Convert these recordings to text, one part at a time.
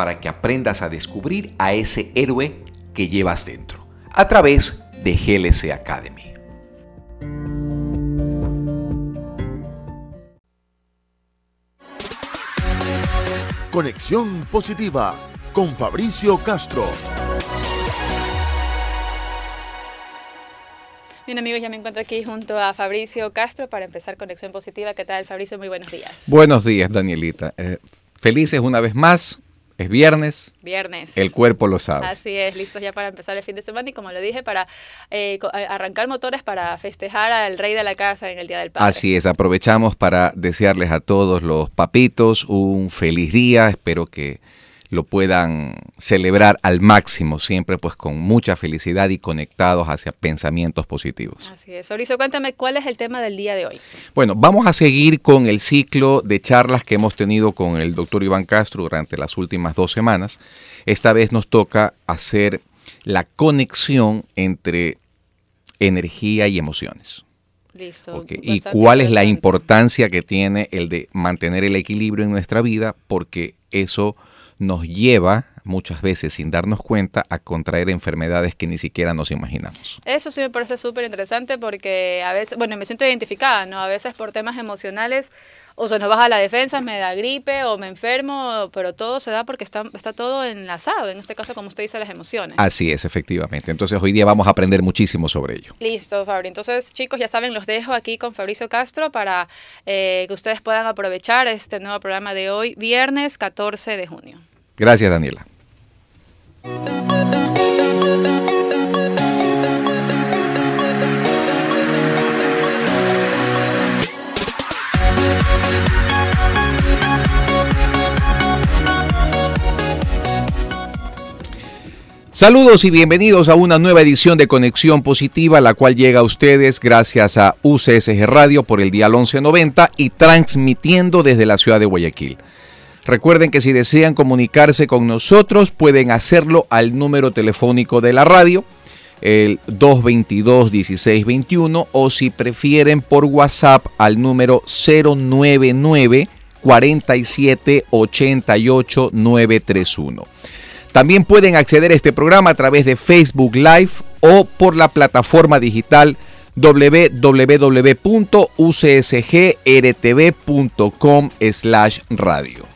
para que aprendas a descubrir a ese héroe que llevas dentro a través de GLC Academy. Conexión positiva con Fabricio Castro. Bien amigos, ya me encuentro aquí junto a Fabricio Castro para empezar Conexión Positiva. ¿Qué tal Fabricio? Muy buenos días. Buenos días Danielita. Eh, felices una vez más es viernes. Viernes. El cuerpo lo sabe. Así es, listos ya para empezar el fin de semana y como le dije, para eh, eh, arrancar motores para festejar al rey de la casa en el Día del Padre. Así es, aprovechamos para desearles a todos los papitos un feliz día. Espero que lo puedan celebrar al máximo, siempre pues con mucha felicidad y conectados hacia pensamientos positivos. Así es. Fabricio, cuéntame cuál es el tema del día de hoy. Bueno, vamos a seguir con el ciclo de charlas que hemos tenido con el doctor Iván Castro durante las últimas dos semanas. Esta vez nos toca hacer la conexión entre energía y emociones. Listo. ¿Y cuál es la importancia que tiene el de mantener el equilibrio en nuestra vida? Porque eso nos lleva muchas veces sin darnos cuenta a contraer enfermedades que ni siquiera nos imaginamos. Eso sí me parece súper interesante porque a veces, bueno, me siento identificada, ¿no? A veces por temas emocionales o se nos baja la defensa, me da gripe o me enfermo, pero todo se da porque está, está todo enlazado, en este caso, como usted dice, las emociones. Así es, efectivamente. Entonces hoy día vamos a aprender muchísimo sobre ello. Listo, Fabri. Entonces, chicos, ya saben, los dejo aquí con Fabricio Castro para eh, que ustedes puedan aprovechar este nuevo programa de hoy, viernes 14 de junio. Gracias, Daniela. Saludos y bienvenidos a una nueva edición de Conexión Positiva, la cual llega a ustedes gracias a UCSG Radio por el día 1190 y transmitiendo desde la ciudad de Guayaquil. Recuerden que si desean comunicarse con nosotros pueden hacerlo al número telefónico de la radio, el 222-1621, o si prefieren por WhatsApp al número 099 47 88 931. También pueden acceder a este programa a través de Facebook Live o por la plataforma digital www.ucsgrtv.com/radio.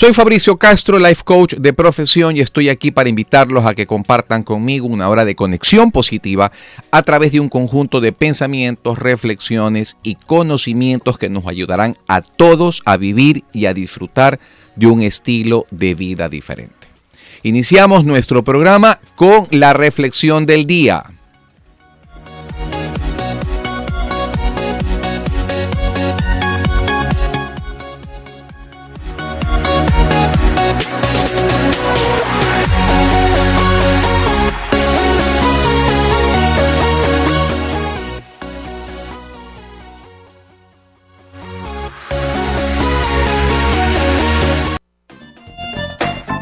Soy Fabricio Castro, life coach de profesión y estoy aquí para invitarlos a que compartan conmigo una hora de conexión positiva a través de un conjunto de pensamientos, reflexiones y conocimientos que nos ayudarán a todos a vivir y a disfrutar de un estilo de vida diferente. Iniciamos nuestro programa con la reflexión del día.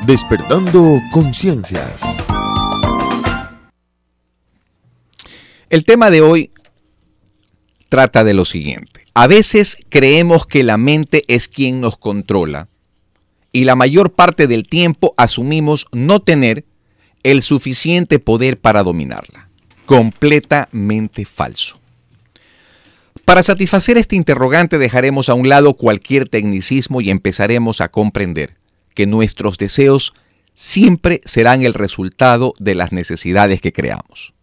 Despertando conciencias. El tema de hoy trata de lo siguiente. A veces creemos que la mente es quien nos controla y la mayor parte del tiempo asumimos no tener el suficiente poder para dominarla. Completamente falso. Para satisfacer este interrogante dejaremos a un lado cualquier tecnicismo y empezaremos a comprender que nuestros deseos siempre serán el resultado de las necesidades que creamos.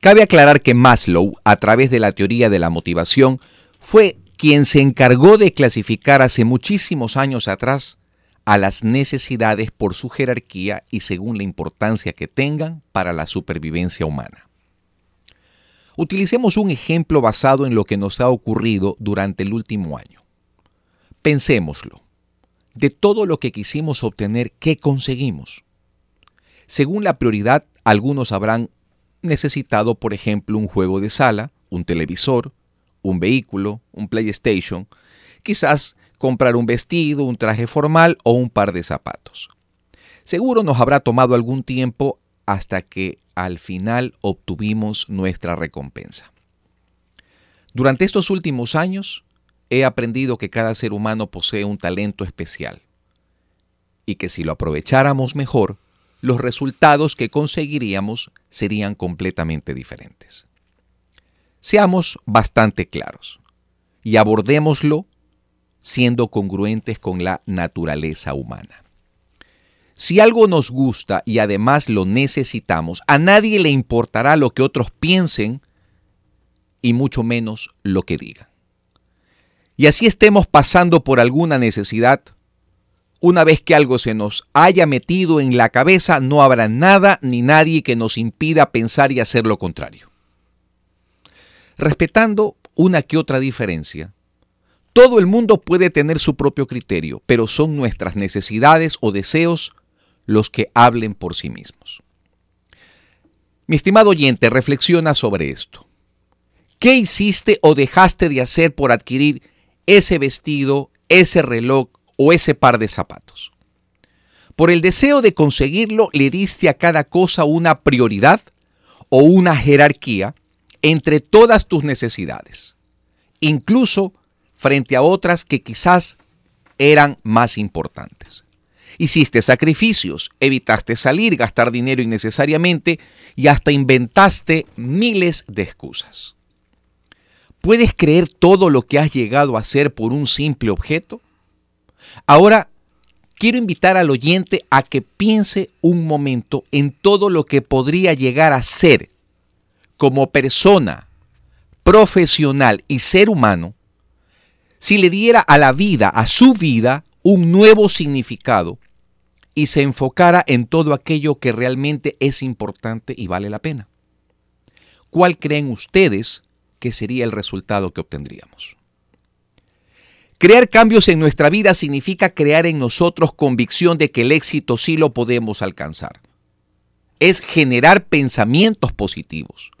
Cabe aclarar que Maslow, a través de la teoría de la motivación, fue quien se encargó de clasificar hace muchísimos años atrás a las necesidades por su jerarquía y según la importancia que tengan para la supervivencia humana. Utilicemos un ejemplo basado en lo que nos ha ocurrido durante el último año. Pensémoslo. De todo lo que quisimos obtener, ¿qué conseguimos? Según la prioridad, algunos habrán necesitado, por ejemplo, un juego de sala, un televisor, un vehículo, un PlayStation, quizás comprar un vestido, un traje formal o un par de zapatos. Seguro nos habrá tomado algún tiempo hasta que al final obtuvimos nuestra recompensa. Durante estos últimos años he aprendido que cada ser humano posee un talento especial y que si lo aprovecháramos mejor, los resultados que conseguiríamos serían completamente diferentes. Seamos bastante claros y abordémoslo siendo congruentes con la naturaleza humana. Si algo nos gusta y además lo necesitamos, a nadie le importará lo que otros piensen y mucho menos lo que digan. Y así estemos pasando por alguna necesidad, una vez que algo se nos haya metido en la cabeza, no habrá nada ni nadie que nos impida pensar y hacer lo contrario. Respetando una que otra diferencia, todo el mundo puede tener su propio criterio, pero son nuestras necesidades o deseos los que hablen por sí mismos. Mi estimado oyente, reflexiona sobre esto. ¿Qué hiciste o dejaste de hacer por adquirir ese vestido, ese reloj o ese par de zapatos? Por el deseo de conseguirlo, le diste a cada cosa una prioridad o una jerarquía entre todas tus necesidades, incluso frente a otras que quizás eran más importantes. Hiciste sacrificios, evitaste salir, gastar dinero innecesariamente y hasta inventaste miles de excusas. ¿Puedes creer todo lo que has llegado a hacer por un simple objeto? Ahora, quiero invitar al oyente a que piense un momento en todo lo que podría llegar a ser como persona, profesional y ser humano si le diera a la vida, a su vida, un nuevo significado y se enfocara en todo aquello que realmente es importante y vale la pena. ¿Cuál creen ustedes que sería el resultado que obtendríamos? Crear cambios en nuestra vida significa crear en nosotros convicción de que el éxito sí lo podemos alcanzar. Es generar pensamientos positivos.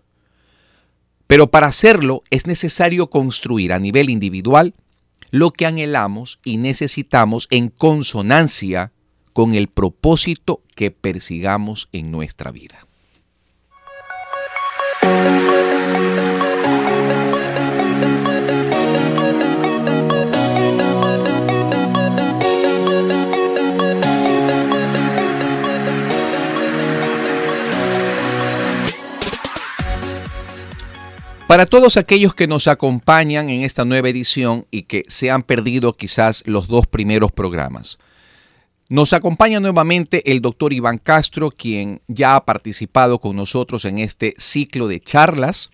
Pero para hacerlo es necesario construir a nivel individual lo que anhelamos y necesitamos en consonancia con el propósito que persigamos en nuestra vida. Para todos aquellos que nos acompañan en esta nueva edición y que se han perdido quizás los dos primeros programas, nos acompaña nuevamente el doctor Iván Castro, quien ya ha participado con nosotros en este ciclo de charlas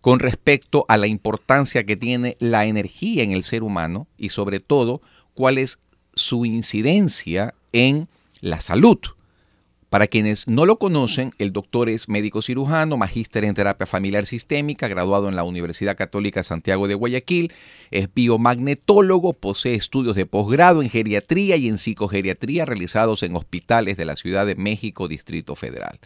con respecto a la importancia que tiene la energía en el ser humano y sobre todo cuál es su incidencia en la salud. Para quienes no lo conocen, el doctor es médico cirujano, magíster en terapia familiar sistémica, graduado en la Universidad Católica Santiago de Guayaquil, es biomagnetólogo, posee estudios de posgrado en geriatría y en psicogeriatría realizados en hospitales de la Ciudad de México, Distrito Federal.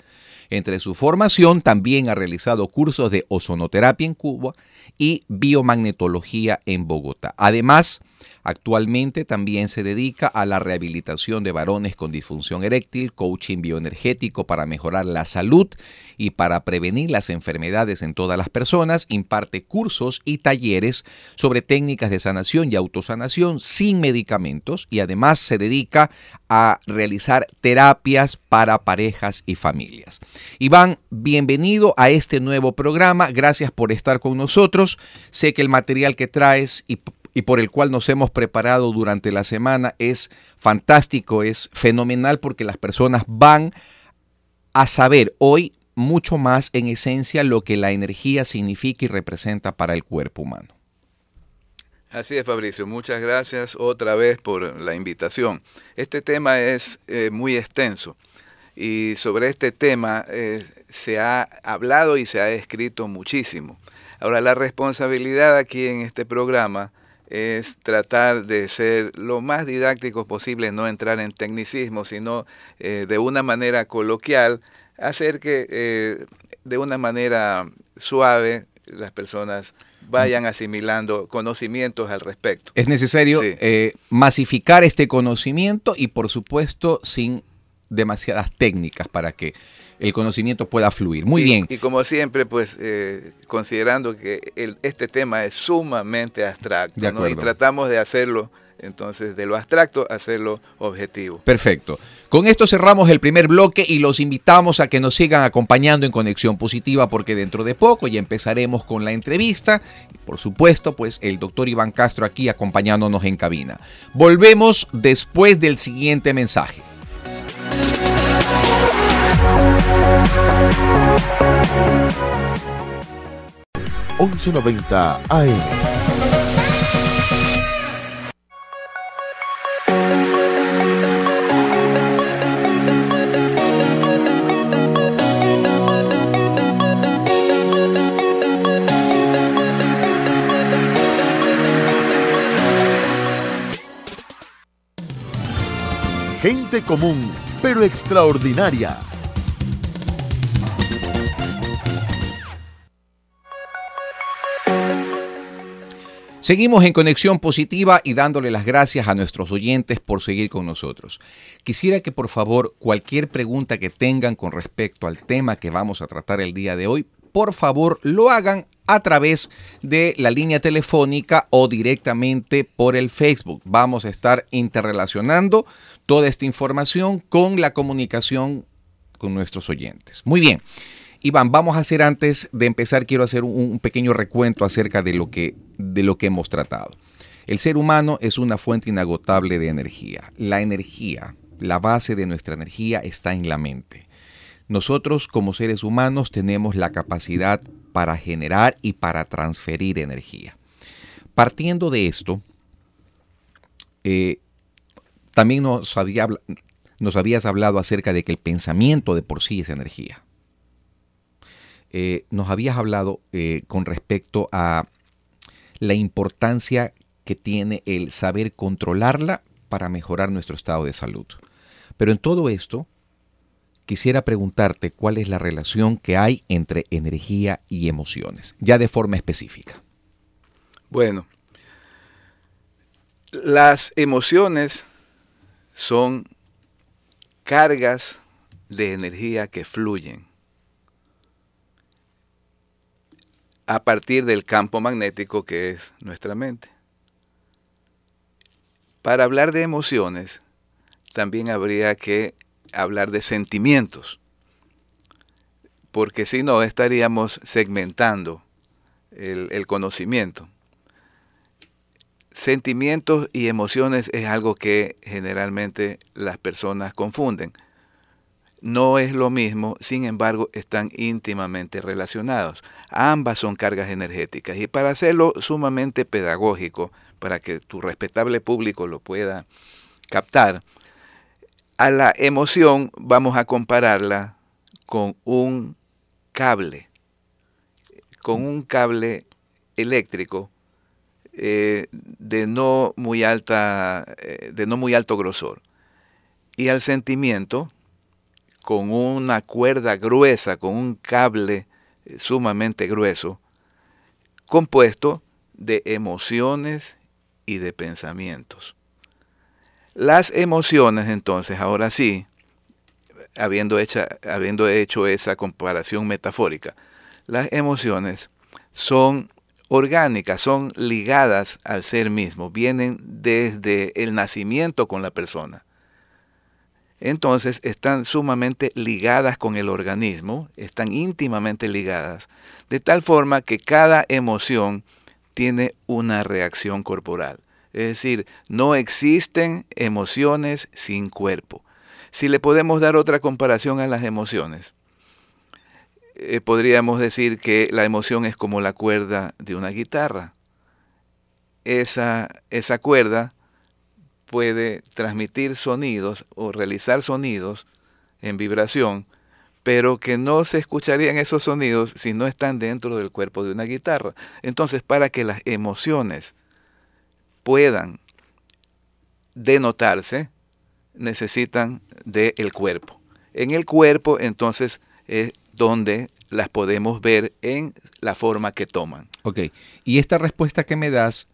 Entre su formación también ha realizado cursos de ozonoterapia en Cuba y biomagnetología en Bogotá. Además, Actualmente también se dedica a la rehabilitación de varones con disfunción eréctil, coaching bioenergético para mejorar la salud y para prevenir las enfermedades en todas las personas, imparte cursos y talleres sobre técnicas de sanación y autosanación sin medicamentos y además se dedica a realizar terapias para parejas y familias. Iván, bienvenido a este nuevo programa, gracias por estar con nosotros. Sé que el material que traes y y por el cual nos hemos preparado durante la semana es fantástico, es fenomenal porque las personas van a saber hoy mucho más en esencia lo que la energía significa y representa para el cuerpo humano. Así es, Fabricio. Muchas gracias otra vez por la invitación. Este tema es eh, muy extenso y sobre este tema eh, se ha hablado y se ha escrito muchísimo. Ahora, la responsabilidad aquí en este programa es tratar de ser lo más didáctico posible, no entrar en tecnicismo, sino eh, de una manera coloquial, hacer que eh, de una manera suave las personas vayan asimilando conocimientos al respecto. Es necesario eh, masificar este conocimiento y por supuesto sin demasiadas técnicas para que el conocimiento pueda fluir. Muy bien. Y como siempre, pues eh, considerando que este tema es sumamente abstracto y tratamos de hacerlo entonces, de lo abstracto, hacerlo objetivo. Perfecto. Con esto cerramos el primer bloque y los invitamos a que nos sigan acompañando en Conexión Positiva porque dentro de poco ya empezaremos con la entrevista. Y por supuesto, pues el doctor Iván Castro aquí acompañándonos en cabina. Volvemos después del siguiente mensaje. 1190 AM. Gente común, pero extraordinaria Seguimos en conexión positiva y dándole las gracias a nuestros oyentes por seguir con nosotros. Quisiera que por favor cualquier pregunta que tengan con respecto al tema que vamos a tratar el día de hoy, por favor lo hagan a través de la línea telefónica o directamente por el Facebook. Vamos a estar interrelacionando toda esta información con la comunicación con nuestros oyentes. Muy bien. Iván, vamos a hacer antes de empezar, quiero hacer un, pequeño recuento acerca de lo, que, de lo que hemos tratado. El ser humano es una fuente inagotable de energía. La energía, la base de nuestra energía está en la mente. Nosotros como seres humanos tenemos la capacidad para generar y para transferir energía. Partiendo de esto, eh, también nos, nos habías hablado acerca de que el pensamiento de por sí es energía. Eh, nos habías hablado eh, con respecto a la importancia que tiene el saber controlarla para mejorar nuestro estado de salud. Pero en todo esto, quisiera preguntarte cuál es la relación que hay entre energía y emociones, ya de forma específica. Bueno, las emociones son cargas de energía que fluyen. A partir del campo magnético que es nuestra mente. Para hablar de emociones, también habría que hablar de sentimientos, porque si no estaríamos segmentando el, conocimiento. Sentimientos y emociones es algo que generalmente las personas confunden. No es lo mismo, sin embargo, están íntimamente relacionados. Ambas son cargas energéticas y para hacerlo sumamente pedagógico, para que tu respetable público lo pueda captar, a la emoción vamos a compararla con un cable, con un cable eléctrico eh, de, no muy alta, eh, de no muy alto grosor. Y al sentimiento, con una cuerda gruesa, con un cable sumamente grueso, compuesto de emociones y de pensamientos. Las emociones, entonces, ahora sí, habiendo, habiendo hecho esa comparación metafórica, las emociones son orgánicas, son ligadas al ser mismo, vienen desde el nacimiento con la persona. Entonces están sumamente ligadas con el organismo, están íntimamente ligadas, de tal forma que cada emoción tiene una reacción corporal. Es decir, no existen emociones sin cuerpo. Si le podemos dar otra comparación a las emociones, eh, podríamos decir que la emoción es como la cuerda de una guitarra. Esa, esa cuerda puede transmitir sonidos o realizar sonidos en vibración, pero que no se escucharían esos sonidos si no están dentro del cuerpo de una guitarra. Entonces, para que las emociones puedan denotarse, necesitan del cuerpo. En el cuerpo, entonces, es donde las podemos ver en la forma que toman. Ok, y esta respuesta que me das,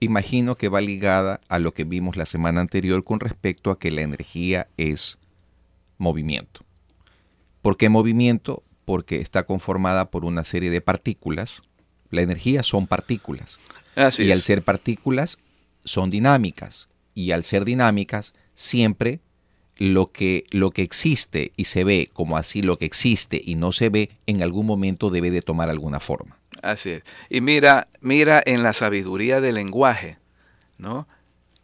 imagino que va ligada a lo que vimos la semana anterior con respecto a que la energía es movimiento. ¿Por qué movimiento? Porque está conformada por una serie de partículas. La energía son partículas. y al ser partículas son dinámicas. Y al ser dinámicas, siempre lo que, lo que existe y se ve como así lo que existe y no se ve, en algún momento debe de tomar alguna forma. Así es. Y mira, mira en la sabiduría del lenguaje, ¿no?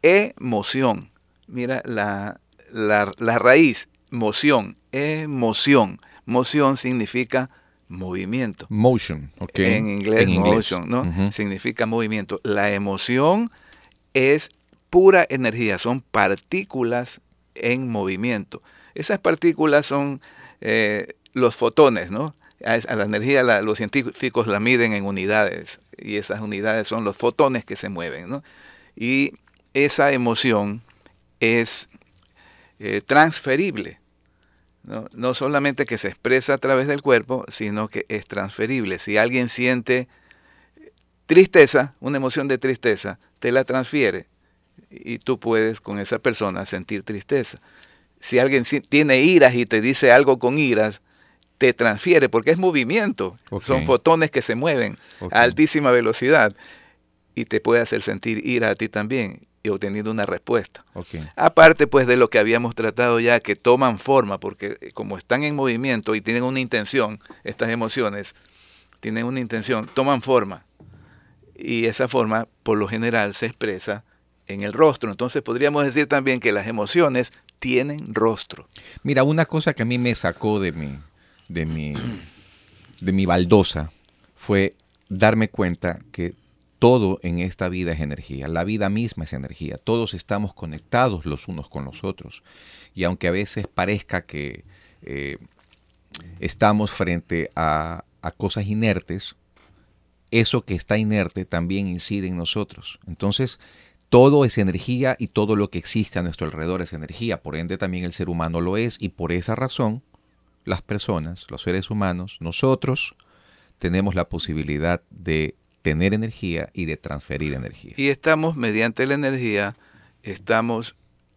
Emoción. Mira la, la, raíz, moción, emoción. Moción significa movimiento. Motion, ok. En inglés, motion, ¿no? Significa movimiento. La emoción es pura energía, son partículas en movimiento. Esas partículas son eh, los fotones, ¿no? A, la energía los científicos la miden en unidades y esas unidades son los fotones que se mueven, ¿no? Y esa emoción es eh, transferible, ¿no? no solamente que se expresa a través del cuerpo, sino que es transferible. Si alguien siente tristeza, una emoción de tristeza, te la transfiere y tú puedes con esa persona sentir tristeza. Si alguien tiene iras y te dice algo con iras, te transfiere porque es movimiento. Son fotones que se mueven a altísima velocidad y te puede hacer sentir ira a ti también y obteniendo una respuesta. Aparte pues de lo que habíamos tratado ya, que toman forma, porque eh, como están en movimiento y tienen una intención, estas emociones tienen una intención, toman forma. Y esa forma por lo general se expresa en el rostro. Entonces podríamos decir también que las emociones tienen rostro. Mira, una cosa que a mí me sacó de mi, de mi, de mi baldosa fue darme cuenta que todo en esta vida es energía, la vida misma es energía, todos estamos conectados los unos con los otros. Y aunque a veces parezca que eh, estamos frente a, a cosas inertes, eso que está inerte también incide en nosotros. Entonces, todo es energía y todo lo que existe a nuestro alrededor es energía. Por ende también el ser humano lo es y por esa razón las personas, los seres humanos, nosotros tenemos la posibilidad de tener energía y de transferir energía. Y estamos, mediante la energía, estamos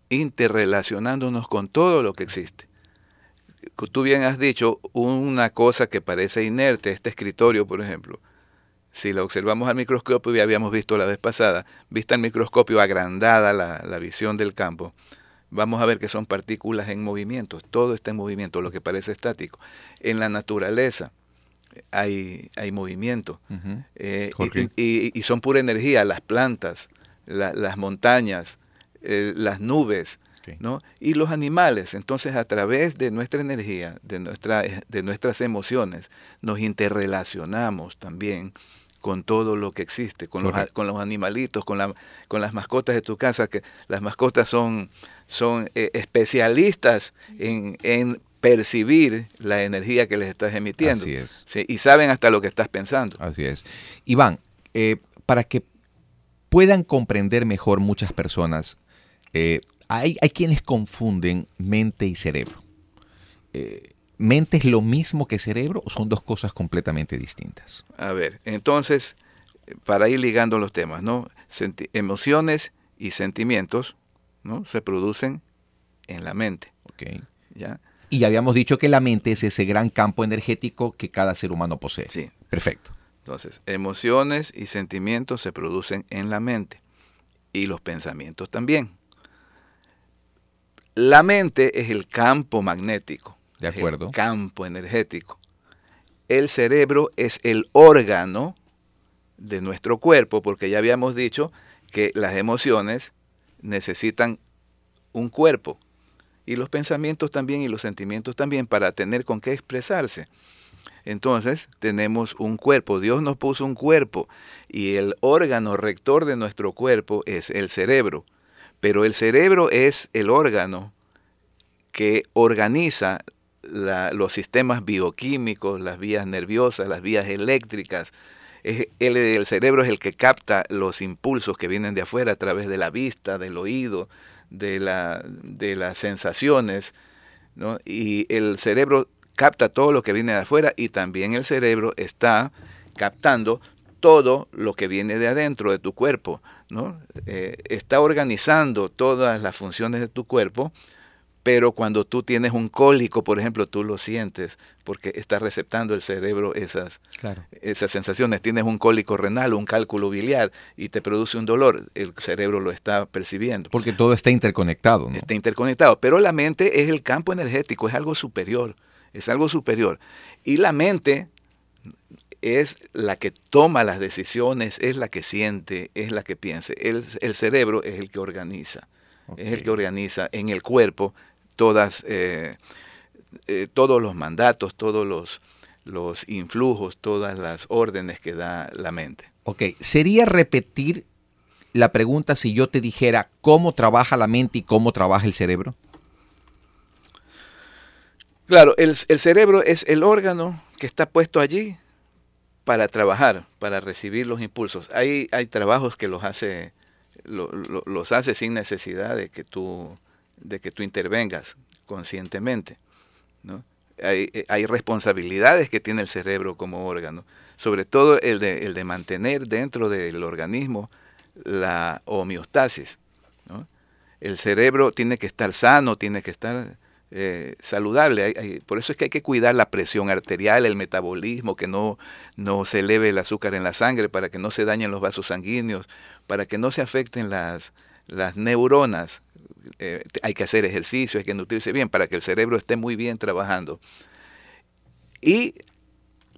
interrelacionándonos con todo lo que existe. Tú bien has dicho una cosa que parece inerte, este escritorio, por ejemplo si lo observamos al microscopio, ya habíamos visto la vez pasada, vista al microscopio agrandada la, visión del campo, vamos a ver que son partículas en movimiento, todo está en movimiento, lo que parece estático. En la naturaleza hay, hay movimiento. Eh, y, son pura energía, las plantas, las montañas, eh, las nubes, ¿no? Y los animales, entonces a través de nuestra energía, de, nuestra, de nuestras emociones, nos interrelacionamos también con todo lo que existe, con, los, con los, animalitos, con, la, con las mascotas de tu casa, que las mascotas son, son eh, especialistas en, en, percibir la energía que les estás emitiendo. Así es. y saben hasta lo que estás pensando. Así es. Iván, eh, para que puedan comprender mejor muchas personas, eh, hay, hay, quienes confunden mente y cerebro. ¿Mente es lo mismo que cerebro o son dos cosas completamente distintas? A ver, entonces, para ir ligando los temas, ¿no? Senti- emociones y sentimientos ¿no? se producen en la mente. Ok. ¿ya? Y habíamos dicho que la mente es ese gran campo energético que cada ser humano posee. Sí. Perfecto. Entonces, emociones y sentimientos se producen en la mente y los pensamientos también. La mente es el campo magnético, De es el acuerdo. campo energético. El cerebro es el órgano de nuestro cuerpo, porque ya habíamos dicho que las emociones necesitan un cuerpo y los pensamientos también y los sentimientos también para tener con qué expresarse. Entonces tenemos un cuerpo, Dios nos puso un cuerpo y el órgano rector de nuestro cuerpo es el cerebro, pero el cerebro es el órgano que organiza los sistemas bioquímicos, las vías nerviosas, las vías eléctricas. El cerebro es el que capta los impulsos que vienen de afuera a través de la vista, del oído, de, la, de las sensaciones, ¿no? Y el cerebro capta todo lo que viene de afuera y también el cerebro está captando todo lo que viene de adentro de tu cuerpo, ¿no? Eh, está organizando todas las funciones de tu cuerpo, pero cuando tú tienes un cólico, por ejemplo, tú lo sientes porque está receptando el cerebro esas, Claro. esas sensaciones. Tienes un cólico renal, un cálculo biliar y te produce un dolor, el cerebro lo está percibiendo. Porque todo está interconectado, ¿no? Está interconectado, pero la mente es el campo energético, es algo superior, es algo superior. Y la mente es la que toma las decisiones, es la que siente, es la que piensa. El, el cerebro es el que organiza, es el que organiza en el cuerpo todas, eh, eh, todos los mandatos, todos los, los influjos, todas las órdenes que da la mente. Ok, sería repetir la pregunta si yo te dijera cómo trabaja la mente y cómo trabaja el cerebro. Claro, el, el cerebro es el órgano que está puesto allí para trabajar, para recibir los impulsos. Hay, hay trabajos que los hace, lo- lo- los hace sin necesidad de que tú, de que tú intervengas conscientemente. ¿no? Hay, eh, hay responsabilidades que tiene el cerebro como órgano, sobre todo el de, el de mantener dentro del organismo la homeostasis. ¿no? El cerebro tiene que estar sano, tiene que estar eh, saludable. Por eso es que hay que cuidar la presión arterial, el metabolismo, que no, no se eleve el azúcar en la sangre, para que no se dañen los vasos sanguíneos, para que no se afecten las, las neuronas. Eh, hay que hacer ejercicio, hay que nutrirse bien para que el cerebro esté muy bien trabajando. Y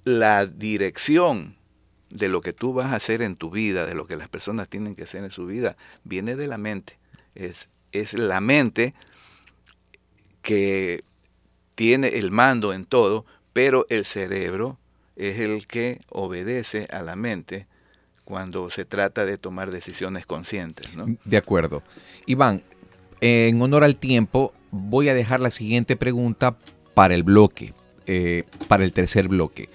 la dirección de lo que tú vas a hacer en tu vida, de lo que las personas tienen que hacer en su vida, viene de la mente. Es, es la mente que tiene el mando en todo, pero el cerebro es el que obedece a la mente cuando se trata de tomar decisiones conscientes. ¿no? De acuerdo. Iván, en honor al tiempo, voy a dejar la siguiente pregunta para el bloque, eh, para el tercer bloque.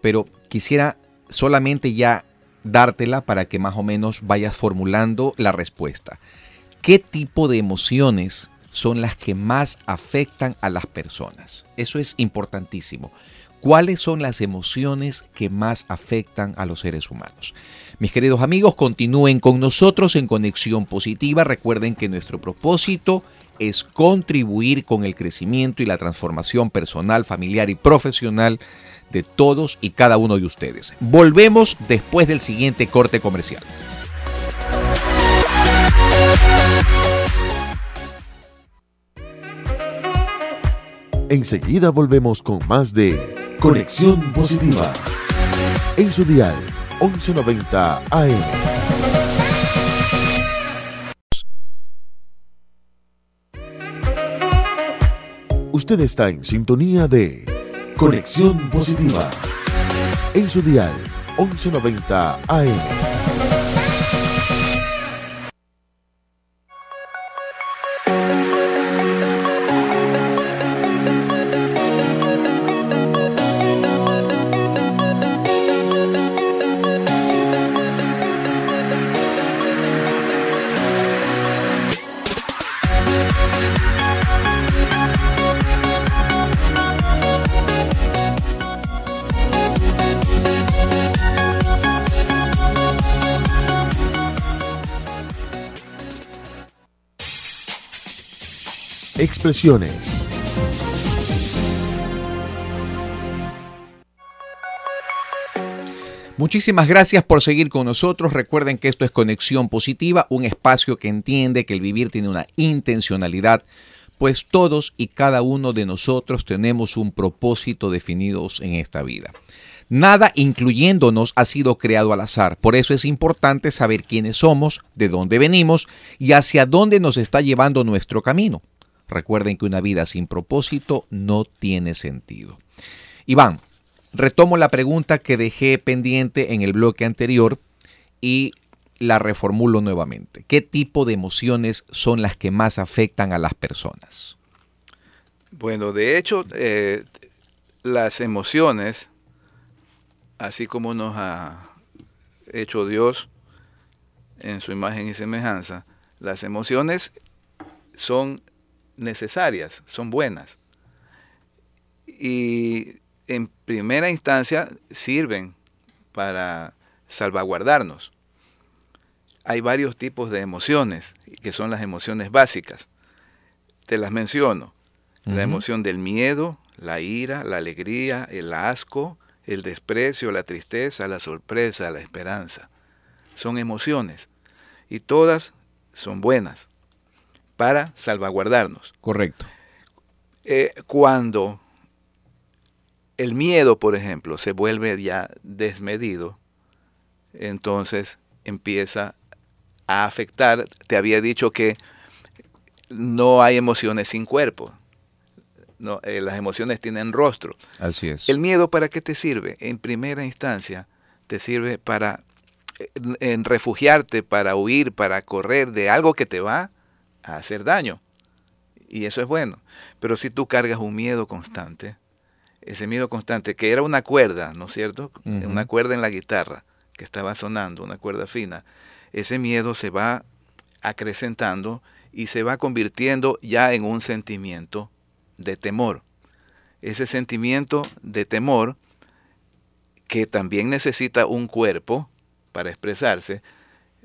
Pero quisiera solamente ya dártela para que más o menos vayas formulando la respuesta. ¿Qué tipo de emociones son las que más afectan a las personas? Eso es importantísimo. ¿Cuáles son las emociones que más afectan a los seres humanos? Mis queridos amigos, continúen con nosotros en Conexión Positiva. Recuerden que nuestro propósito es contribuir con el crecimiento y la transformación personal, familiar y profesional de todos y cada uno de ustedes. Volvemos después del siguiente corte comercial. Enseguida volvemos con más de Conexión Positiva. En su dial 1190 AM. Usted está en sintonía de Conexión Positiva. En su dial 1190 AM. Expresiones. Muchísimas gracias por seguir con nosotros. Recuerden que esto es Conexión Positiva, un espacio que entiende que el vivir tiene una intencionalidad, pues todos y cada uno de nosotros tenemos un propósito definidos en esta vida. Nada, incluyéndonos, ha sido creado al azar. Por eso es importante saber quiénes somos, de dónde venimos y hacia dónde nos está llevando nuestro camino. Recuerden que una vida sin propósito no tiene sentido. Iván, Retomo la pregunta que dejé pendiente en el bloque anterior y la reformulo nuevamente. ¿Qué tipo de emociones son las que más afectan a las personas? Bueno, de hecho, eh, las emociones, así como nos ha hecho Dios en su imagen y semejanza, las emociones son necesarias, son buenas. Y en primera instancia sirven para salvaguardarnos. Hay varios tipos de emociones, que son las emociones básicas. Te las menciono. La emoción del miedo, la ira, la alegría, el asco, el desprecio, la tristeza, la sorpresa, la esperanza. Son emociones y todas son buenas para salvaguardarnos. Correcto. Eh, cuando el miedo, por ejemplo, se vuelve ya desmedido, entonces empieza a afectar. Te había dicho que no hay emociones sin cuerpo. No, eh, las emociones tienen rostro. Así es. El miedo, ¿para qué te sirve? En primera instancia, te sirve para en refugiarte, para huir, para correr de algo que te va a hacer daño. Y eso es bueno. Pero si tú cargas un miedo constante, ese miedo constante, que era una cuerda, ¿no es cierto? Una cuerda en la guitarra que estaba sonando, una cuerda fina. Ese miedo se va acrecentando y se va convirtiendo ya en un sentimiento de temor. Ese sentimiento de temor, que también necesita un cuerpo para expresarse,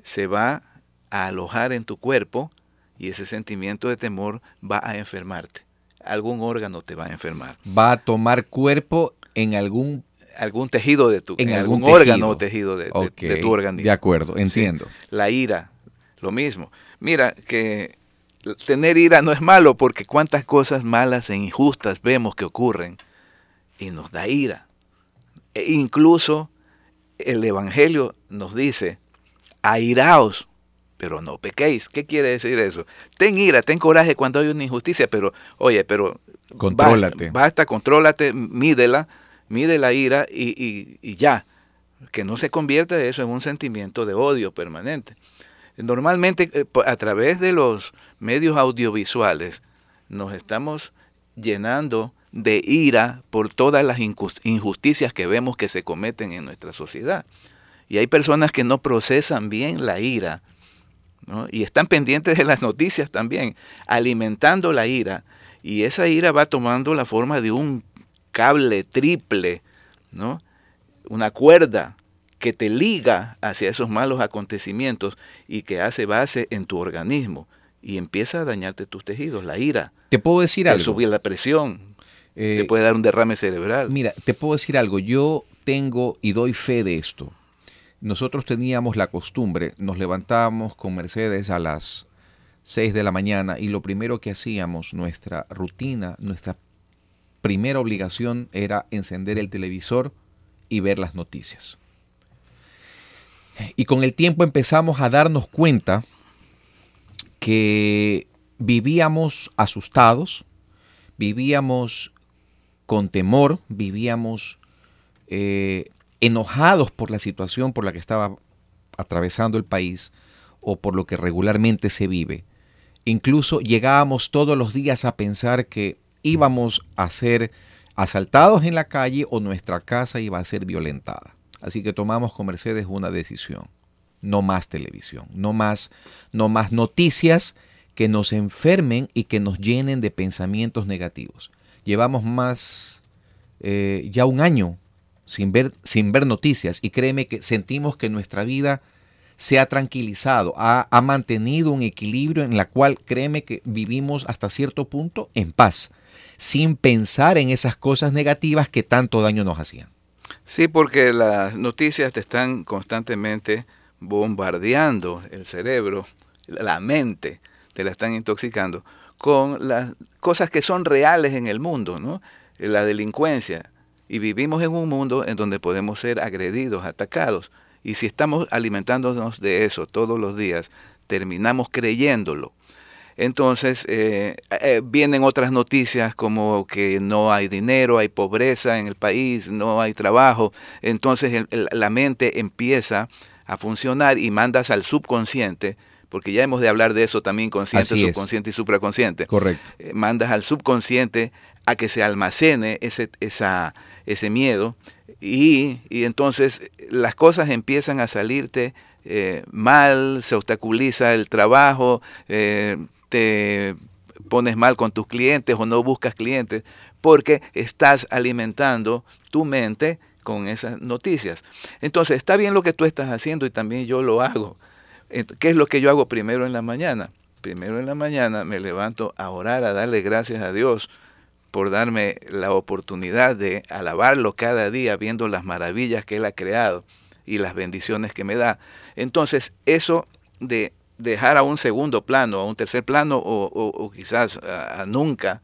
se va a alojar en tu cuerpo y ese sentimiento de temor va a enfermarte algún órgano te va a enfermar. Va a tomar cuerpo en algún algún tejido de tu en, algún, órgano o tejido de, tu organismo. De acuerdo, entiendo. La ira, lo mismo. Mira que tener ira no es malo porque cuántas cosas malas e injustas vemos que ocurren y nos da ira. E incluso el Evangelio nos dice, airaos pero no pequéis. ¿Qué quiere decir eso? Ten ira, ten coraje cuando hay una injusticia, pero oye, pero contrólate. Basta, basta contrólate, mídela, mide la ira y, y, ya. Que no se convierta eso en un sentimiento de odio permanente. Normalmente eh, a través de los medios audiovisuales nos estamos llenando de ira por todas las injusticias que vemos que se cometen en nuestra sociedad. Y hay personas que no procesan bien la ira y están pendientes de las noticias también, alimentando la ira. Y esa ira va tomando la forma de un cable triple, ¿no? una cuerda que te liga hacia esos malos acontecimientos y que hace base en tu organismo y empieza a dañarte tus tejidos, la ira. Te puedo decir algo. subir la presión, te eh, puede dar un derrame cerebral. Mira, te puedo decir algo. Yo tengo y doy fe de esto nosotros teníamos la costumbre, nos levantábamos con Mercedes a las 6 de la mañana y lo primero que hacíamos, nuestra rutina, nuestra primera obligación era encender el televisor y ver las noticias. Y con el tiempo empezamos a darnos cuenta que vivíamos asustados, vivíamos con temor, vivíamos eh, enojados por la situación por la que estaba atravesando el país o por lo que regularmente se vive. Incluso llegábamos todos los días a pensar que íbamos a ser asaltados en la calle o nuestra casa iba a ser violentada. Así que tomamos con Mercedes una decisión. No más televisión, no más, no más noticias que nos enfermen y que nos llenen de pensamientos negativos. Llevamos más, eh, ya un año sin ver, sin ver noticias y créeme que sentimos que nuestra vida se ha tranquilizado, ha, ha mantenido un equilibrio en la cual créeme que vivimos hasta cierto punto en paz, sin pensar en esas cosas negativas que tanto daño nos hacían. Sí, porque las noticias te están constantemente bombardeando el cerebro, la mente, te la están intoxicando con las cosas que son reales en el mundo, ¿no? La delincuencia. Y vivimos en un mundo en donde podemos ser agredidos, atacados. Y si estamos alimentándonos de eso todos los días, terminamos creyéndolo. Entonces eh, eh, vienen otras noticias como que no hay dinero, hay pobreza en el país, no hay trabajo. Entonces la mente empieza a funcionar y mandas al subconsciente, porque ya hemos de hablar de eso también, consciente, subconsciente y supraconsciente. Correcto. Eh, mandas al subconsciente a que se almacene ese, esa, ese miedo y, y, entonces las cosas empiezan a salirte mal, se obstaculiza el trabajo, eh, te pones mal con tus clientes o no buscas clientes porque estás alimentando tu mente con esas noticias. Entonces, está bien lo que tú estás haciendo y también yo lo hago. ¿Qué es lo que yo hago primero en la mañana? Primero en la mañana me levanto a orar, a darle gracias a Dios por darme la oportunidad de alabarlo cada día viendo las maravillas que Él ha creado y las bendiciones que me da. Entonces, eso de dejar a un segundo plano, a un tercer plano o, quizás a, nunca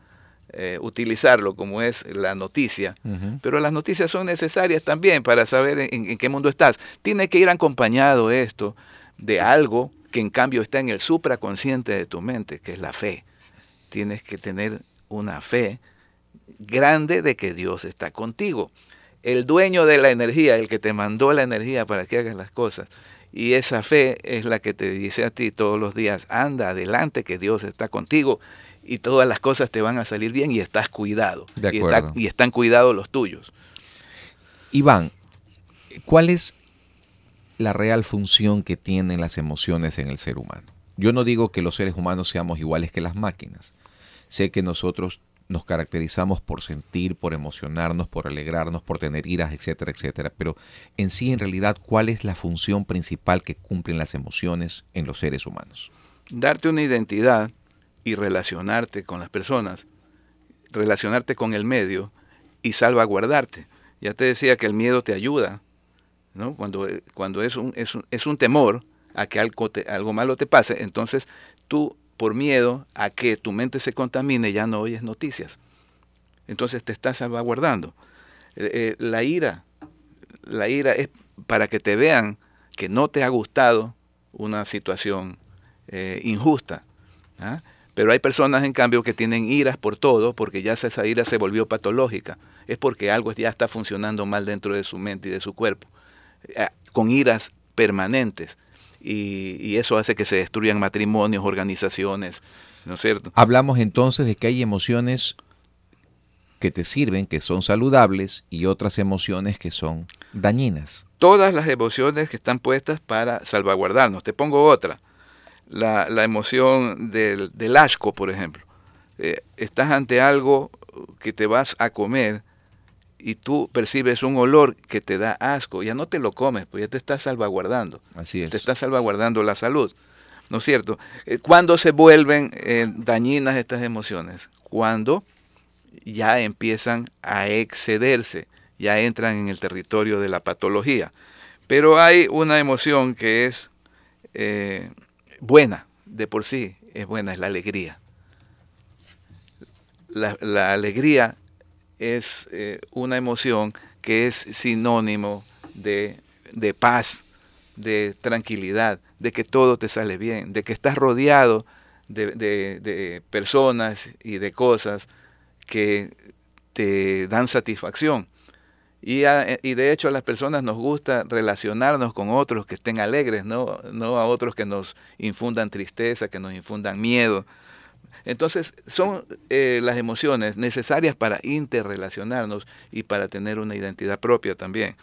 eh, utilizarlo como es la noticia. Pero las noticias son necesarias también para saber en, qué mundo estás. Tiene que ir acompañado esto de algo que en cambio está en el supraconsciente de tu mente, que es la fe. Tienes que tener una fe grande de que Dios está contigo. El dueño de la energía, el que te mandó la energía para que hagas las cosas, y esa fe es la que te dice a ti todos los días, anda adelante, que Dios está contigo y todas las cosas te van a salir bien y estás cuidado. y, están cuidados los tuyos. Iván, ¿cuál es la real función que tienen las emociones en el ser humano? Yo no digo que los seres humanos seamos iguales que las máquinas. Sé que nosotros nos caracterizamos por sentir, por emocionarnos, por alegrarnos, por tener iras, etcétera, etcétera. Pero en sí, en realidad, ¿cuál es la función principal que cumplen las emociones en los seres humanos? Darte una identidad y relacionarte con las personas, relacionarte con el medio y salvaguardarte. Ya te decía que el miedo te ayuda, ¿no? Cuando, cuando es, un, es, un, es un temor a que algo, algo malo te pase, entonces tú por miedo a que tu mente se contamine, ya no oyes noticias. Entonces te estás salvaguardando. Eh, eh, la ira, la ira es para que te vean que no te ha gustado una situación eh, injusta. ¿ah? Pero hay personas, en cambio, que tienen iras por todo, porque ya esa ira se volvió patológica. Es porque algo ya está funcionando mal dentro de su mente y de su cuerpo. con iras permanentes y, eso hace que se destruyan matrimonios, organizaciones, ¿no es cierto? Hablamos entonces de que hay emociones que te sirven, que son saludables, y otras emociones que son dañinas. Todas las emociones que están puestas para salvaguardarnos. Te pongo otra, la, emoción del, asco, por ejemplo. Eh, estás ante algo que te vas a comer y tú percibes un olor que te da asco, ya no te lo comes, pues ya te estás salvaguardando. Así es. Te estás salvaguardando la salud. ¿No es cierto? Eh, ¿Cuándo se vuelven eh, dañinas estas emociones? Cuando ya empiezan a excederse, ya entran en el territorio de la patología. Pero hay una emoción que es eh, buena, de por sí es buena, es la alegría. La, la alegría es eh, una emoción que es sinónimo de, paz, de tranquilidad, de que todo te sale bien, de que estás rodeado de, personas y de cosas que te dan satisfacción. Y, y, de hecho a las personas nos gusta relacionarnos con otros que estén alegres, no, no a otros que nos infundan tristeza, que nos infundan miedo. Entonces, son eh, las emociones necesarias para interrelacionarnos y para tener una identidad propia también.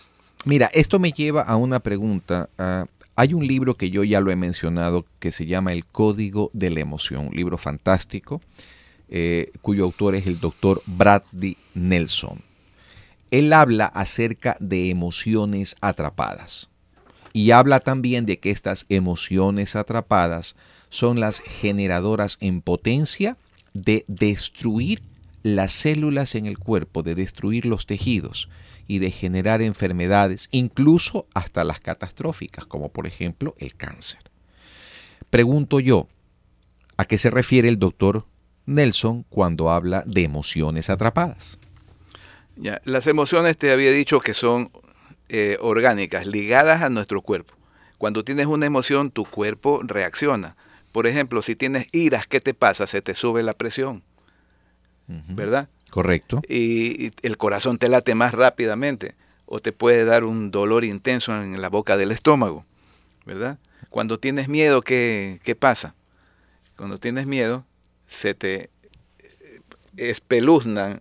Mira, esto me lleva a una pregunta. Ah, hay un libro que yo ya lo he mencionado que se llama El Código de la Emoción, un libro fantástico, eh, cuyo autor es el doctor Bradley Nelson. Él habla acerca de emociones atrapadas. Y habla también de que estas emociones atrapadas son las generadoras en potencia de destruir las células en el cuerpo, de destruir los tejidos y de generar enfermedades, incluso hasta las catastróficas, como por ejemplo el cáncer. Pregunto yo, ¿a qué se refiere el doctor Nelson cuando habla de emociones atrapadas? Ya, las emociones te había dicho que son eh, orgánicas, ligadas a nuestro cuerpo. Cuando tienes una emoción, tu cuerpo reacciona. Por ejemplo, si tienes iras, ¿qué te pasa? Se te sube la presión, ¿verdad? Correcto. Y, el corazón te late más rápidamente o te puede dar un dolor intenso en la boca del estómago, ¿verdad? Cuando tienes miedo, ¿qué, qué pasa? Cuando tienes miedo, se te espeluznan,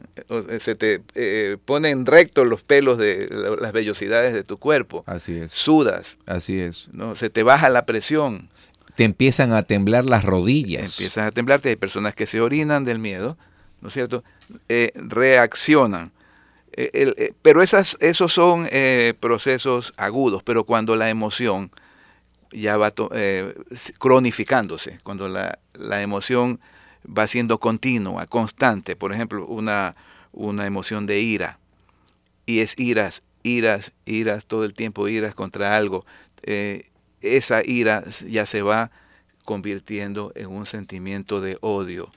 se te eh, ponen rectos los pelos de las vellosidades de tu cuerpo. Así es. Sudas. Así es. ¿no? Se te baja la presión te empiezan a temblar las rodillas. Empiezan a temblarte. Hay personas que se orinan del miedo, ¿no es cierto? Eh, reaccionan. Eh, eh, pero esas, esos son procesos agudos, pero cuando la emoción ya va cronificándose, cuando la, la, emoción va siendo continua, constante, por ejemplo, una, una emoción de ira, y es iras, iras, iras, todo el tiempo iras contra algo, esa ira ya se va convirtiendo en un sentimiento de odio,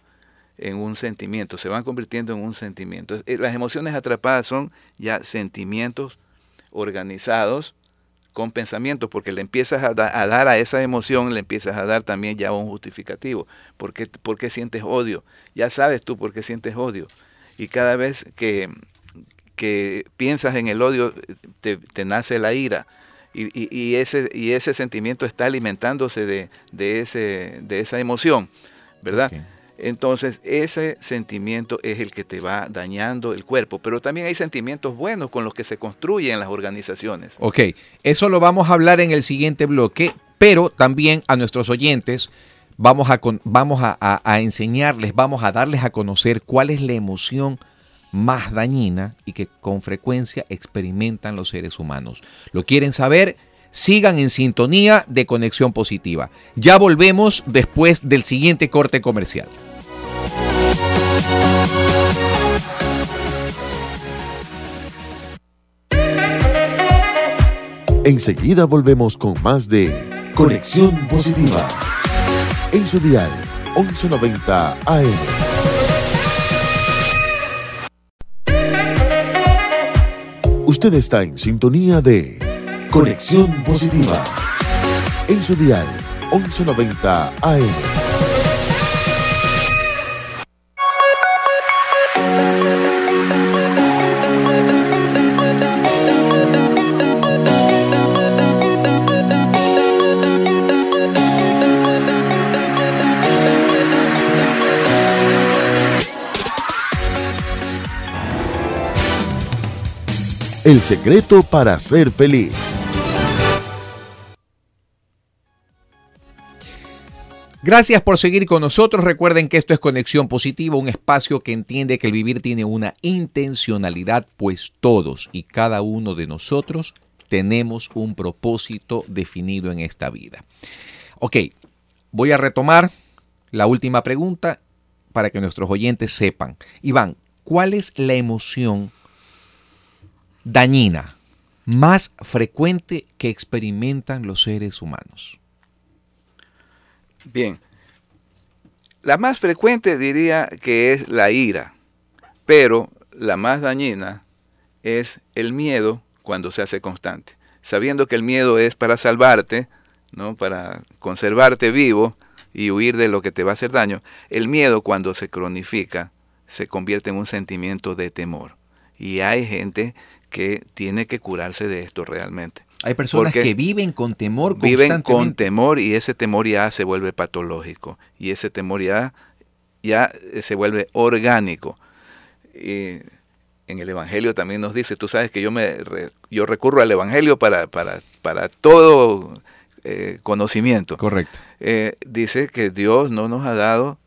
en un sentimiento, se van convirtiendo en un sentimiento. Eh, las emociones atrapadas son ya sentimientos organizados con pensamientos, porque le empiezas a, dar a esa emoción, le empiezas a dar también ya un justificativo. ¿Por qué, sientes odio? Ya sabes tú por qué sientes odio. Y cada vez que, que piensas en el odio, te nace la ira y, ese, y ese sentimiento está alimentándose de, de, ese, de esa emoción, ¿verdad? Entonces, ese sentimiento es el que te va dañando el cuerpo, pero también hay sentimientos buenos con los que se construyen las organizaciones. Ok, eso lo vamos a hablar en el siguiente bloque, pero también a nuestros oyentes vamos a, vamos a enseñarles, vamos a darles a conocer cuál es la emoción más dañina y que con frecuencia experimentan los seres humanos. ¿Lo quieren saber? Sigan en sintonía de Conexión Positiva. Ya volvemos después del siguiente corte comercial. Enseguida volvemos con más de Conexión Positiva. En su dial 1190 AM. Usted está en sintonía de Conexión Positiva. En su dial 1190 AM. El secreto para ser feliz. Gracias por seguir con nosotros. Recuerden que esto es Conexión Positiva, un espacio que entiende que el vivir tiene una intencionalidad, pues todos y cada uno de nosotros tenemos un propósito definido en esta vida. Ok, voy a retomar la última pregunta para que nuestros oyentes sepan. Iván, ¿cuál es la emoción dañina más frecuente que experimentan los seres humanos? Bien, la más frecuente diría que es la ira, pero la más dañina es el miedo cuando se hace constante. Sabiendo que el miedo es para salvarte, ¿no? para conservarte vivo y huir de lo que te va a hacer daño, el miedo cuando se cronifica se convierte en un sentimiento de temor. Y hay gente que tiene que curarse de esto realmente. Hay personas que viven con temor Viven con temor y ese temor ya se vuelve patológico y ese temor ya, ya se vuelve orgánico. Y en el Evangelio también nos dice, tú sabes que yo, me, yo recurro al Evangelio para, para, para todo eh, conocimiento. Correcto. Eh, dice que Dios no nos ha dado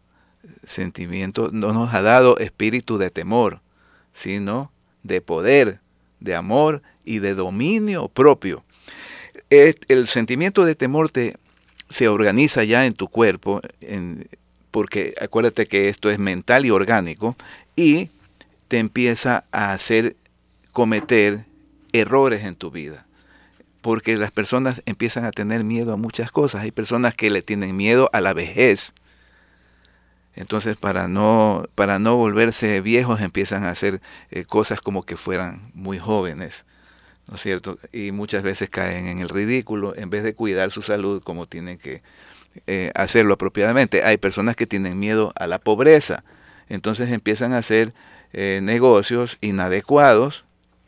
sentimiento, no nos ha dado espíritu de temor, sino de poder, de amor y de dominio propio. el sentimiento de temor te, se organiza ya en tu cuerpo, porque acuérdate que esto es mental y orgánico, y te empieza a hacer cometer errores en tu vida. Porque las personas empiezan a tener miedo a muchas cosas. Hay personas que le tienen miedo a la vejez. Entonces, para no, para no volverse viejos, empiezan a hacer eh, cosas como que fueran muy jóvenes. ¿no es cierto? Y muchas veces caen en el ridículo en vez de cuidar su salud como tienen que eh, hacerlo apropiadamente. Hay personas que tienen miedo a la pobreza, entonces empiezan a hacer eh, negocios inadecuados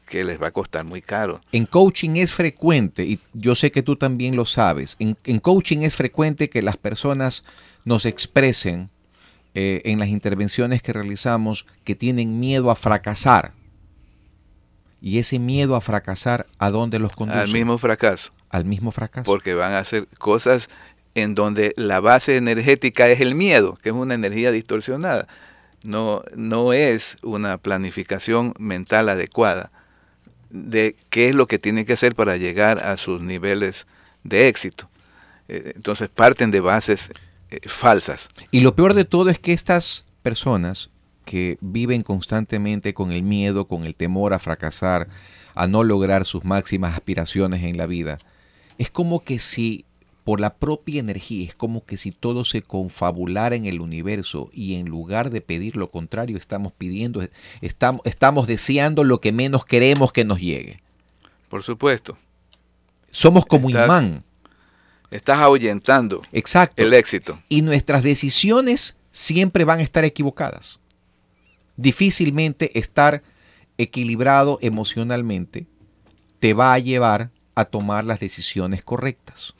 que les va a costar muy caro. En coaching es frecuente, y yo sé que tú también lo sabes, en, coaching es frecuente que las personas nos expresen eh, en las intervenciones que realizamos que tienen miedo a fracasar y ese miedo a fracasar, ¿a dónde los conduce? Al mismo fracaso. Al mismo fracaso. Porque van a hacer cosas en donde la base energética es el miedo, que es una energía distorsionada. No, no es una planificación mental adecuada de qué es lo que tiene que hacer para llegar a sus niveles de éxito. Eh, entonces parten de bases eh, falsas. Y lo peor de todo es que estas personas que viven constantemente con el miedo, con el temor a fracasar, a no lograr sus máximas aspiraciones en la vida, es como que si por la propia energía, es como que si todo se confabulara en el universo y en lugar de pedir lo contrario, estamos pidiendo, estamos, estamos deseando lo que menos queremos que nos llegue. Por supuesto. Somos como imán. Estás ahuyentando Exacto. el éxito. Y nuestras decisiones siempre van a estar equivocadas difícilmente estar equilibrado emocionalmente te va a llevar a tomar las decisiones correctas.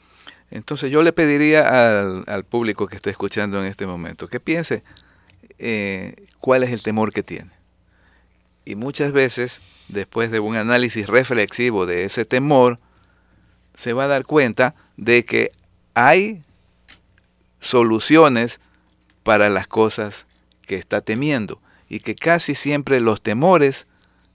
Entonces yo le pediría al, público que esté escuchando en este momento que piense eh, cuál es el temor que tiene. Y muchas veces, después de un análisis reflexivo de ese temor, se va a dar cuenta de que hay soluciones para las cosas que está temiendo y que casi siempre los temores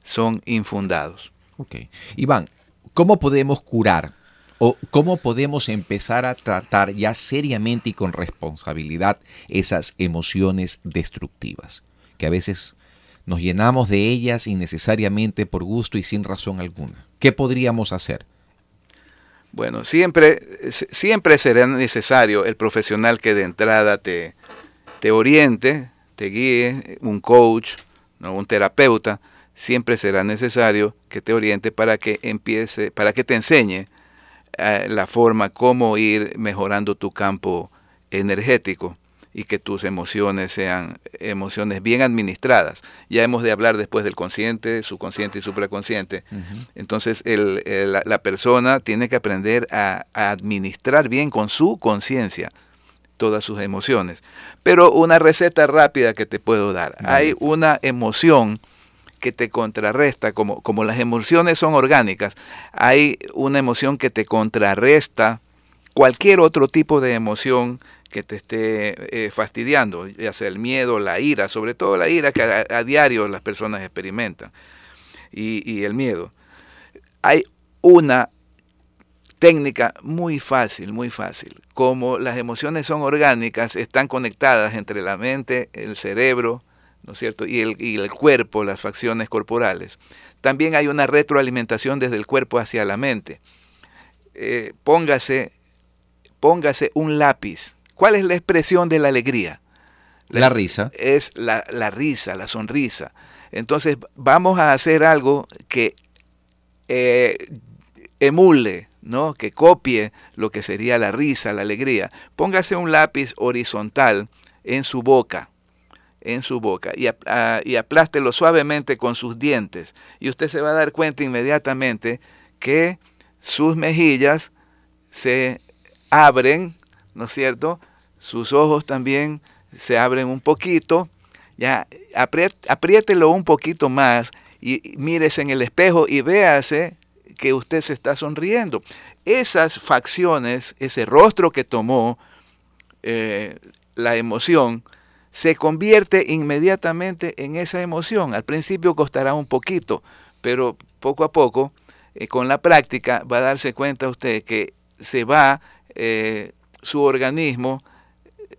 son infundados. Ok. Iván, ¿cómo podemos curar o cómo podemos empezar a tratar ya seriamente y con responsabilidad esas emociones destructivas? Que a veces nos llenamos de ellas innecesariamente por gusto y sin razón alguna. ¿Qué podríamos hacer? Bueno, siempre, siempre será necesario el profesional que de entrada te, te oriente, te guíe, un coach, ¿no? un terapeuta, siempre será necesario que te oriente para que empiece, para que te enseñe eh, la forma cómo ir mejorando tu campo energético y que tus emociones sean emociones bien administradas. Ya hemos de hablar después del consciente, subconsciente y supraconsciente. Entonces la, persona tiene que aprender a administrar bien con su conciencia todas sus emociones. Pero una receta rápida que te puedo dar. Hay una emoción que te contrarresta, como, como las emociones son orgánicas, hay una emoción que te contrarresta cualquier otro tipo de emoción que te esté eh, fastidiando, ya sea el miedo, la ira, sobre todo la ira que a, diario las personas experimentan, y, el miedo. Hay una técnica muy fácil, muy fácil. Como las emociones son orgánicas, están conectadas entre la mente, el cerebro, ¿no es cierto? Y el, y el cuerpo, las facciones corporales. También hay una retroalimentación desde el cuerpo hacia la mente. Eh, póngase, póngase un lápiz. ¿Cuál es la expresión de la alegría? La, risa. Es la, risa, la sonrisa. Entonces vamos a hacer algo que eh, emule ¿no? que copie lo que sería la risa, la alegría. Póngase un lápiz horizontal en su boca, en su boca, y, y aplástelo suavemente con sus dientes. Y usted se va a dar cuenta inmediatamente que sus mejillas se abren, ¿no es cierto? Sus ojos también se abren un poquito. Ya, apriételo un poquito más y mírese en el espejo y véase que usted se está sonriendo. Esas facciones, ese rostro que tomó eh, la emoción, se convierte inmediatamente en esa emoción. Al principio costará un poquito, pero poco a poco eh, con la práctica va a darse cuenta usted que se va eh, su organismo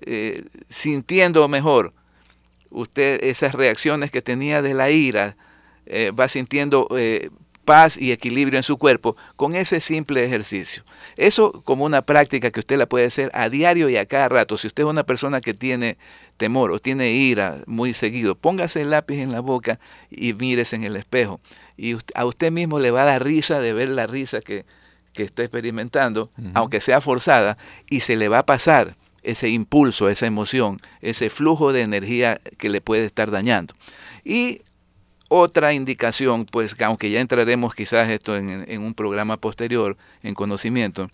eh, sintiendo mejor. Usted esas reacciones que tenía de la ira, va sintiendo paz y equilibrio en su cuerpo con ese simple ejercicio. Eso como una práctica que usted la puede hacer a diario y a cada rato. Si usted es una persona que tiene temor o tiene ira muy seguido, póngase el lápiz en la boca y mírese en el espejo. Y a usted mismo le va a dar risa de ver la risa que, está experimentando, aunque sea forzada, y se le va a pasar ese impulso, esa emoción, ese flujo de energía que le puede estar dañando. Y otra indicación, pues aunque ya entraremos quizás esto en, un programa posterior, en conocimiento,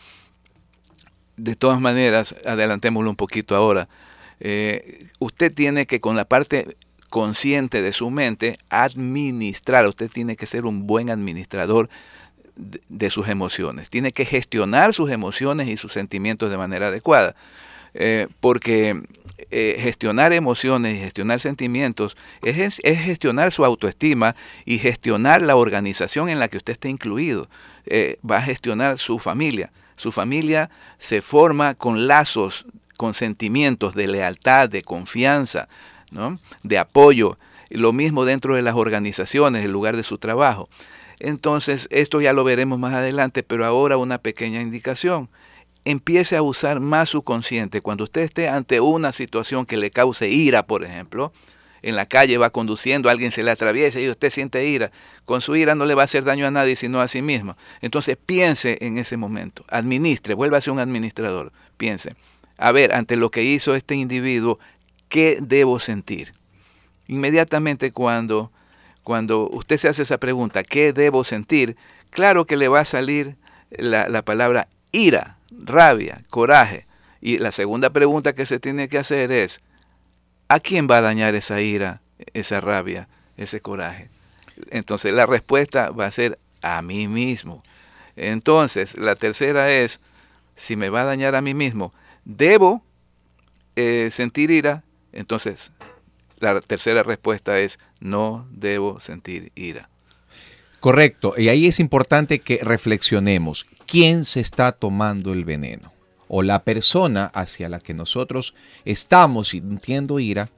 de todas maneras, adelantémoslo un poquito ahora, eh, usted tiene que con la parte consciente de su mente administrar, usted tiene que ser un buen administrador de, sus emociones, tiene que gestionar sus emociones y sus sentimientos de manera adecuada, eh, porque eh, gestionar emociones y gestionar sentimientos es, es, gestionar su autoestima y gestionar la organización en la que usted esté incluido, va a gestionar su familia. Su familia se forma con lazos con sentimientos de lealtad, de confianza, ¿no? de apoyo. Lo mismo dentro de las organizaciones, el lugar de su trabajo. Entonces, esto ya lo veremos más adelante, pero ahora una pequeña indicación. Empiece a usar más su consciente. Cuando usted esté ante una situación que le cause ira, por ejemplo, en la calle va conduciendo, alguien se le atraviesa y usted siente ira. Con su ira no le va a hacer daño a nadie sino a sí mismo. Entonces piense en ese momento, administre, vuélvase un administrador, piense a ver, ante lo que hizo este individuo, ¿qué debo sentir? Inmediatamente cuando, cuando usted se hace esa pregunta, ¿qué debo sentir? Claro que le va a salir la palabra ira, rabia, coraje. Y la segunda pregunta que se tiene que hacer es, ¿a quién va a dañar esa ira, esa rabia, ese coraje? Entonces la respuesta va a ser a mí mismo. Entonces, la tercera es, si me va a dañar a mí mismo, debo eh, sentir ira, entonces la tercera respuesta es no debo sentir ira. Correcto, y ahí es importante que reflexionemos. ¿Quién se está tomando el veneno? ¿O la persona hacia la que nosotros estamos sintiendo ira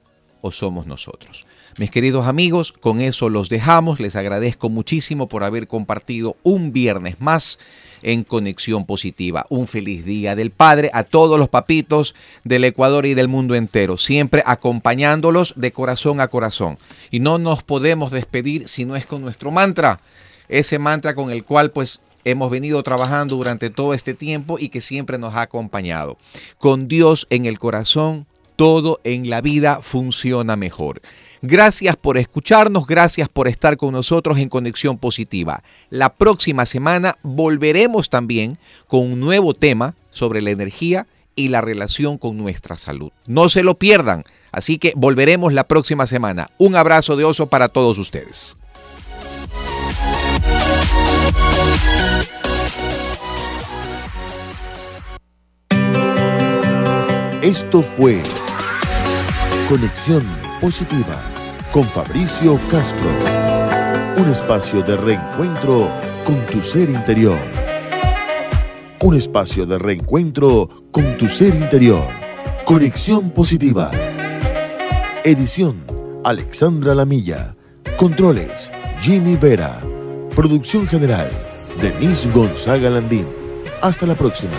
o somos nosotros? Mis queridos amigos, con eso los dejamos. Les agradezco muchísimo por haber compartido un viernes más en Conexión Positiva. Un feliz día del Padre a todos los papitos del Ecuador y del mundo entero, siempre acompañándolos de corazón a corazón. Y no nos podemos despedir si no es con nuestro mantra, ese mantra con el cual pues hemos venido trabajando durante todo este tiempo y que siempre nos ha acompañado. Con Dios en el corazón, todo en la vida funciona mejor. Gracias por escucharnos, gracias por estar con nosotros en Conexión Positiva. La próxima semana volveremos también con un nuevo tema sobre la energía y la relación con nuestra salud. No se lo pierdan, así que volveremos la próxima semana. Un abrazo de oso para todos ustedes. Esto fue Conexión Positiva con Fabricio Castro. Un espacio de reencuentro con tu ser interior. Un espacio de reencuentro con tu ser interior. Conexión Positiva. Edición Alexandra Lamilla. Controles Jimmy Vera. Producción general Denise Gonzaga Landín. Hasta la próxima.